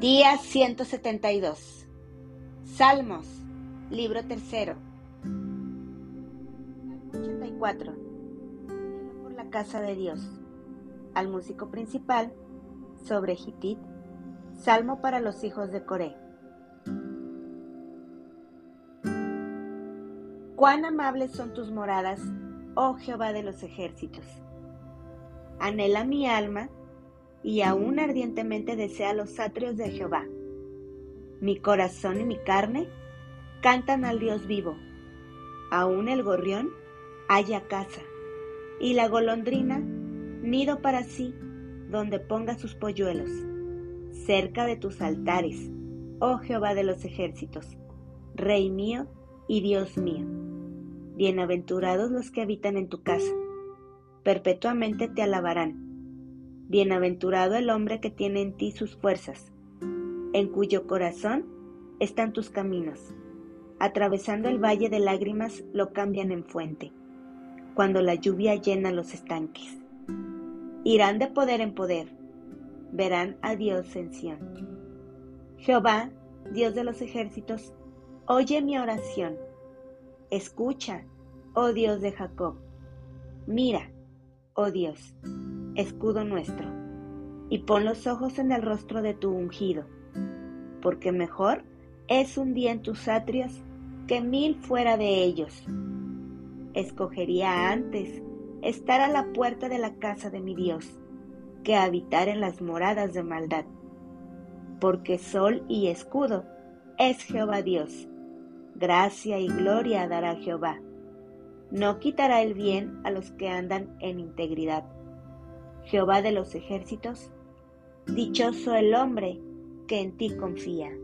Día 172. Salmos, libro tercero. 84. Por la casa de Dios. Al músico principal, sobre Hitit. Salmo para los hijos de Coré. Cuán amables son tus moradas, oh Jehová de los ejércitos. Anhela mi alma y aún ardientemente desea los atrios de Jehová. Mi corazón y mi carne cantan al Dios vivo. Aún el gorrión haya casa, y la golondrina nido para sí, donde ponga sus polluelos, cerca de tus altares, oh Jehová de los ejércitos, Rey mío y Dios mío. Bienaventurados los que habitan en tu casa, perpetuamente te alabarán Bienaventurado el hombre que tiene en ti sus fuerzas, en cuyo corazón están tus caminos. Atravesando el valle de lágrimas lo cambian en fuente, cuando la lluvia llena los estanques. Irán de poder en poder, verán a Dios en Sión. Jehová, Dios de los ejércitos, oye mi oración. Escucha, oh Dios de Jacob. Mira, oh Dios escudo nuestro, y pon los ojos en el rostro de tu ungido, porque mejor es un día en tus atrios que mil fuera de ellos. Escogería antes estar a la puerta de la casa de mi Dios, que habitar en las moradas de maldad, porque sol y escudo es Jehová Dios. Gracia y gloria dará Jehová. No quitará el bien a los que andan en integridad Jehová de los ejércitos, dichoso el hombre que en ti confía.